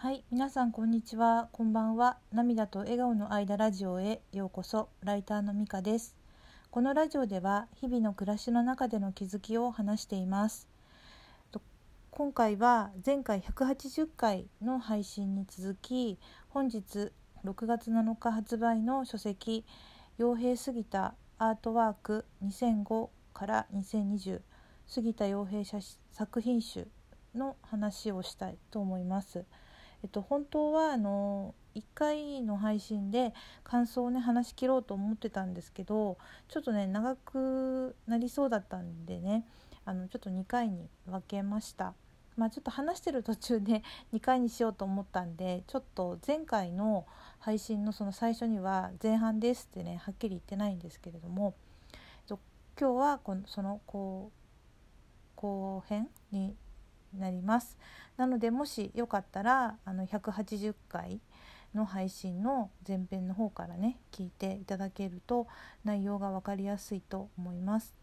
はい、皆さんこんにちは。こんばんは。涙と笑顔の間ラジオへようこそ。ライターのみかです。このラジオでは日々の暮らしの中での気づきを話しています。今回は前回180回の配信に続き、本日6月7日発売の書籍傭兵杉田アートワーク2005から2020杉田洋平写作品集の話をしたいと思います。えっと、本当はあの1回の配信で感想をね話し切ろうと思ってたんですけどちょっとね長くなりそうだったんでねあのちょっと2回に分けました。まあ、ちょっと話してる途中で2回にしようと思ったんでちょっと前回の配信のその最初には前半ですってねはっきり言ってないんですけれども、えっと、今日はこのそのこう後編になります。なのでもしよかったらあの180回の配信の前編の方からね聞いていただけると内容が分かりやすいと思います。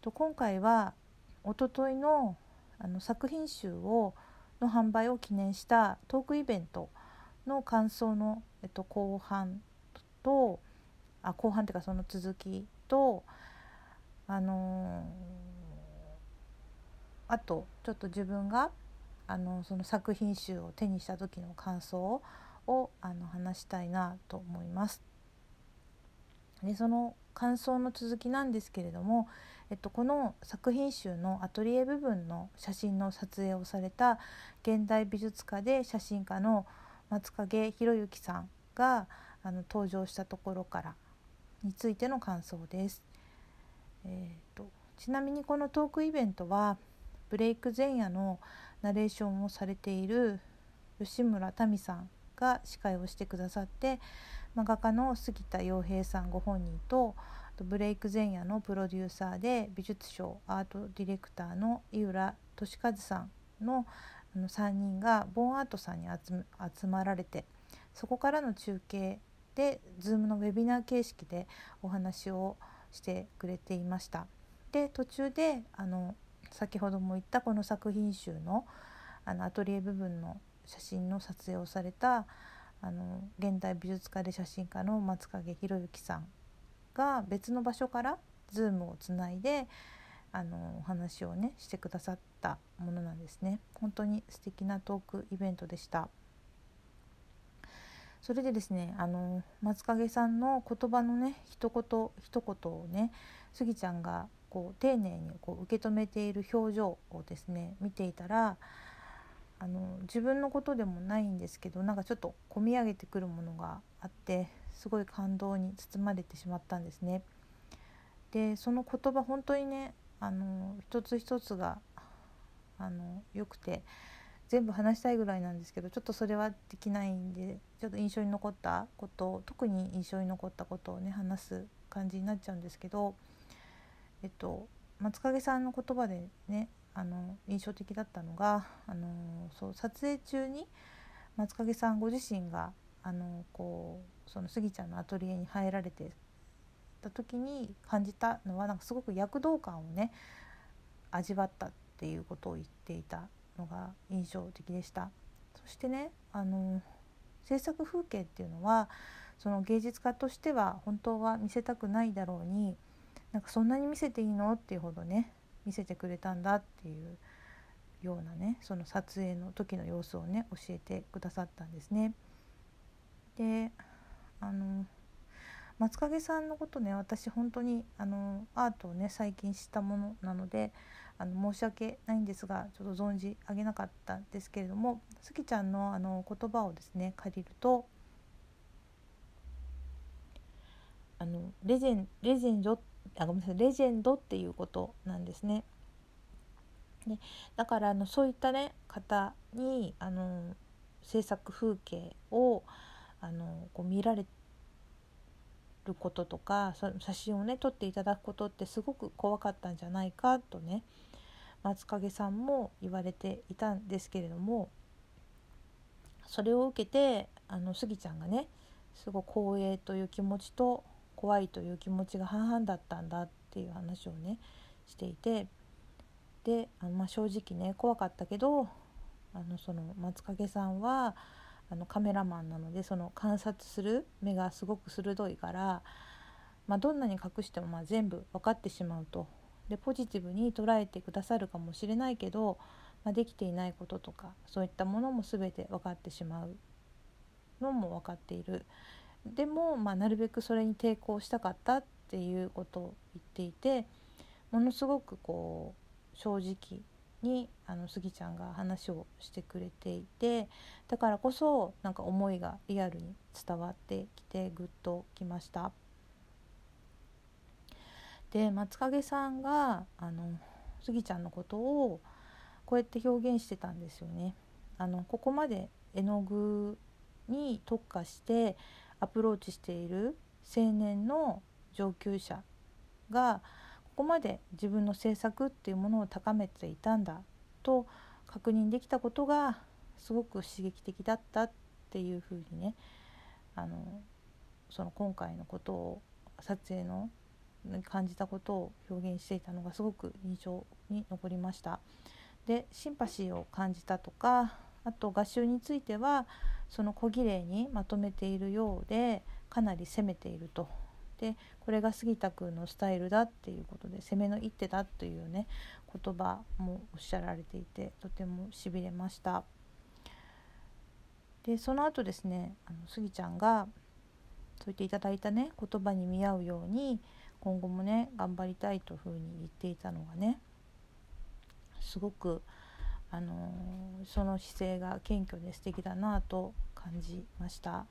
と今回はおとといのあの作品集をの販売を記念したトークイベントの感想の、えっと、後半とあ後半っていうかその続きとあのーあとちょっと自分があのその作品集を手にした時の感想をあの話したいなと思います。でその感想の続きなんですけれども、えっと、この作品集のアトリエ部分の写真の撮影をされた現代美術家で写真家の松影博之さんがあの登場したところからについての感想です。えーとちなみにこのトークイベントはブレイク前夜のナレーションをされている吉村民さんが司会をしてくださって、画家の杉田洋平さんご本人とブレイク前夜のプロデューサーで美術賞アートディレクターの井浦俊和さんの3人がボーンアートさんに集め集まられてそこからの中継で Zoom のウェビナー形式でお話をしてくれていました。で途中であの先ほども言ったこの作品集のあのアトリエ部分の写真の撮影をされたあの現代美術家で写真家の松影博之さんが別の場所からズームをつないであのお話をねしてくださったものなんですね。本当に素敵なトークイベントでした。それでですねあの松影さんの言葉のね一言一言をねスギちゃんがこう丁寧にこう受け止めている表情をですね見ていたらあの自分のことでもないんですけどなんかちょっと込み上げてくるものがあってすごい感動に包まれてしまったんですね。でその言葉本当にねあの一つ一つがあのよくて全部話したいぐらいなんですけどちょっとそれはできないんでちょっと印象に残ったことを特に印象に残ったことをね話す感じになっちゃうんですけど。えっと、松影さんの言葉でねあの印象的だったのがあのそう撮影中に松影さんご自身があのこうそのスギちゃんのアトリエに入られてた時に感じたのはなんかすごく躍動感をね味わったっていうことを言っていたのが印象的でした。そしてねあの制作風景っていうのはその芸術家としては本当は見せたくないだろうになんかそんなに見せていいの？っていうほどね見せてくれたんだっていうようなねその撮影の時の様子をね教えてくださったんですね。であの松影さんのことね私本当にあのアートをね最近知ったものなのであの申し訳ないんですがちょっと存じ上げなかったんですけれどもスギちゃんのあの言葉をですね借りるとあのレジェンレジェンドあごめんなさいレジェンドっていうことなんですね。でだからあのそういったね方にあの制作風景をあのこう見られることとかそ写真をね撮っていただくことってすごく怖かったんじゃないかとね松影さんも言われていたんですけれどもそれを受けてあのスギちゃんがねすごい光栄という気持ちと怖いという気持ちが半々だったんだっていう話をねしていてであの、ま、正直ね怖かったけどあのその松影さんはあのカメラマンなのでその観察する目がすごく鋭いから、まあ、どんなに隠してもまあ全部分かってしまうと。でポジティブに捉えてくださるかもしれないけど、まあ、できていないこととかそういったものも全て分かってしまうのも分かっている。でも、まあ、なるべくそれに抵抗したかったっていうことを言っていてものすごくこう正直にあのスギちゃんが話をしてくれていてだからこそなんか思いがリアルに伝わってきてグッときました。で松影さんがあのスギちゃんのことをこうやって表現してたんですよね。あのここまで絵の具に特化してアプローチしている青年の上級者がここまで自分の制作っていうものを高めていたんだと確認できたことがすごく刺激的だったっていうふうにねあのその今回のことを撮影の感じたことを表現していたのがすごく印象に残りました。でシンパシーを感じたとかあと画集についてはその小綺麗にまとめているようでかなり攻めているとでこれが杉田君のスタイルだっていうことで攻めの一手だというね言葉もおっしゃられていてとてもしびれました。でその後ですねあのスギちゃんがそう言っていただいたね言葉に見合うように今後もね頑張りたいというふうに言っていたのがねすごく、あの、その姿勢が謙虚で素敵だなと感じました。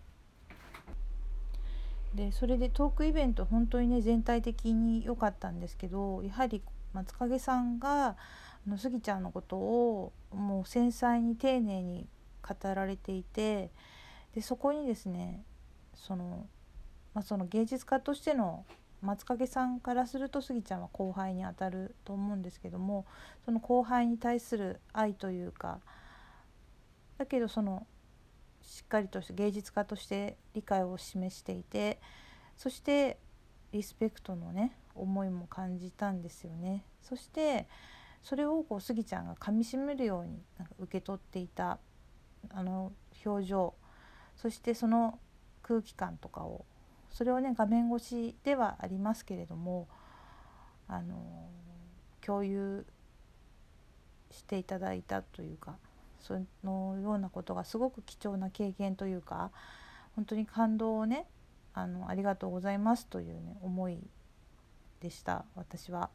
でそれでトークイベント本当にね全体的に良かったんですけどやはり松影さんがのスギちゃんのことをもう繊細に丁寧に語られていてでそこにですねその,、まあ、その芸術家としての松影さんからするとスギちゃんは後輩にあたると思うんですけどもその後輩に対する愛というかだけどそのしっかりとした芸術家として理解を示していてそしてリスペクトのね思いも感じたんですよね。そしてそれをこうスギちゃんがかみしめるようになんか受け取っていたあの表情そしてその空気感とかをそれをね画面越しではありますけれどもあの共有していただいたというかそのようなことがすごく貴重な経験というか本当に感動をねあのありがとうございますというね思いでした私は。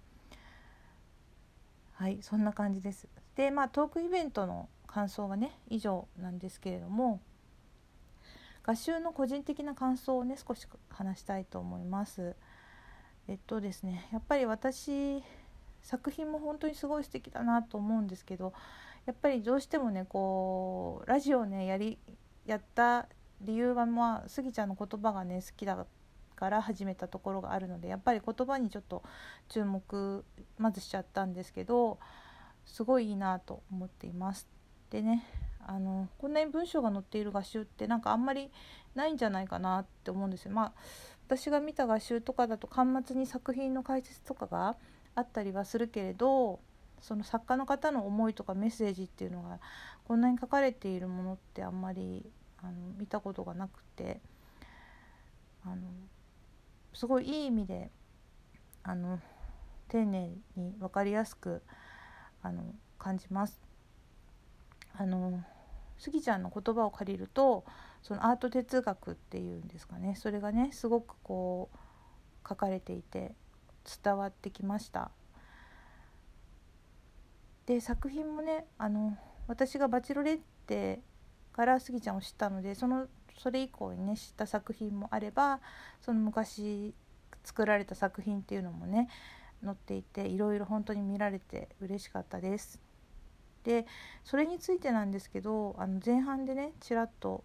はいそんな感じです。でまあトークイベントの感想はね以上なんですけれども画集の個人的な感想をね少し話したいと思います。えっとですねやっぱり私作品も本当にすごい素敵だなと思うんですけどやっぱりどうしてもねこうラジオねやりやった理由はまあスギちゃんの言葉がね好きだから始めたところがあるのでやっぱり言葉にちょっと注目まずしちゃったんですけどすごいいいなと思っています。でねあのこんなに文章が載っている画集ってなんかあんまりないんじゃないかなって思うんですよ。まあ私が見た画集とかだと巻末に作品の解説とかがあったりはするけれどその作家の方の思いとかメッセージっていうのがこんなに書かれているものってあんまりあの見たことがなくてあのすごいいい意味であの丁寧に分かりやすくあの感じます。あのスギちゃんの言葉を借りるとそのアート哲学っていうんですかねそれがねすごくこう書かれていて伝わってきました。で作品もねあの私が「バチロレッテ」からスギちゃんを知ったのでそのそれ以降にね知った作品もあればその昔作られた作品っていうのもね載っていていろいろ本当に見られて嬉しかったです。でそれについてなんですけどあの前半でねちらっと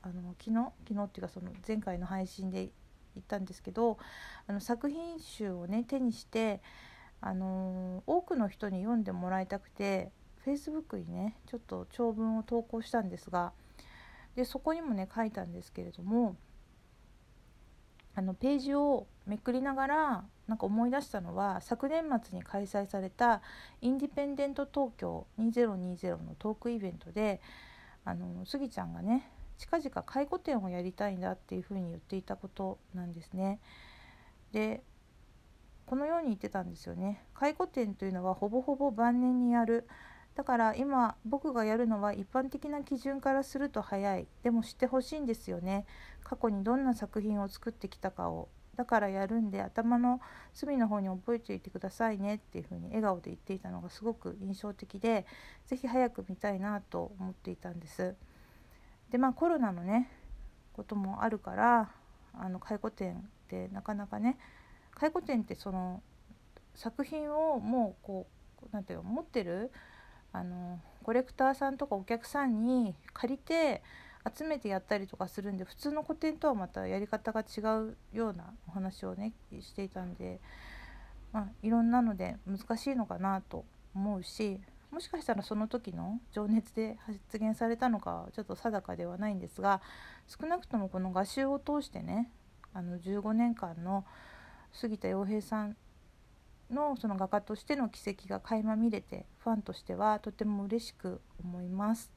あの昨日昨日っていうかその前回の配信で言ったんですけどあの作品集をね手にしてあの多くの人に読んでもらいたくて Facebook にねちょっと長文を投稿したんですがでそこにもね書いたんですけれどもあのページをめくりながらなんか思い出したのは昨年末に開催されたインディペンデント東京2020のトークイベントであのスギちゃんがね近々介護展をやりたいんだっていうふうに言っていたことなんですね。でこのように言ってたんですよね。介護展というのはほぼほぼ晩年にやるだから今僕がやるのは一般的な基準からすると早い。でも知ってほしいんですよね。過去にどんな作品を作ってきたかを。だからやるんで頭の隅の方に覚えていてくださいねっていうふうに笑顔で言っていたのがすごく印象的で是非早く見たいなと思っていたんです。でまあコロナのねこともあるからあの介護展ってなかなかね介護展ってその作品をもうこう何て言うの持ってるあのコレクターさんとかお客さんに借りて集めてやったりとかするんで普通の個展とはまたやり方が違うようなお話をねしていたんで、まあ、いろんなので難しいのかなと思うしもしかしたらその時の情熱で発言されたのかはちょっと定かではないんですが少なくともこの画集を通してねあの15年間の杉田洋平さんのその画家としての軌跡が垣間見れてファンとしてはとても嬉しく思います。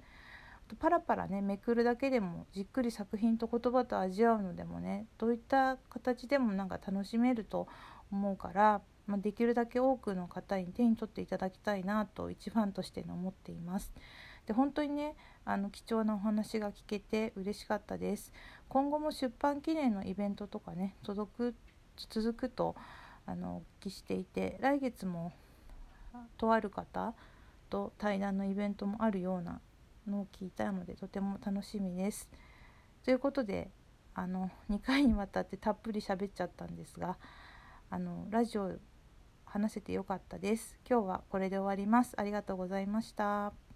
パラパラねめくるだけでもじっくり作品と言葉と味わうのでもねどういった形でもなんか楽しめると思うから、まあ、できるだけ多くの方に手に取っていただきたいなと一ファンとして思っています。で本当にねあの貴重なお話が聞けて嬉しかったです。今後も出版記念のイベントとかね届く続くとあのお聞きしていて来月もとある方と対談のイベントもあるようなのを聞いたのでとても楽しみです。ということであの2回にわたってたっぷり喋っちゃったんですがあのラジオ話せてよかったです。今日はこれで終わります。ありがとうございました。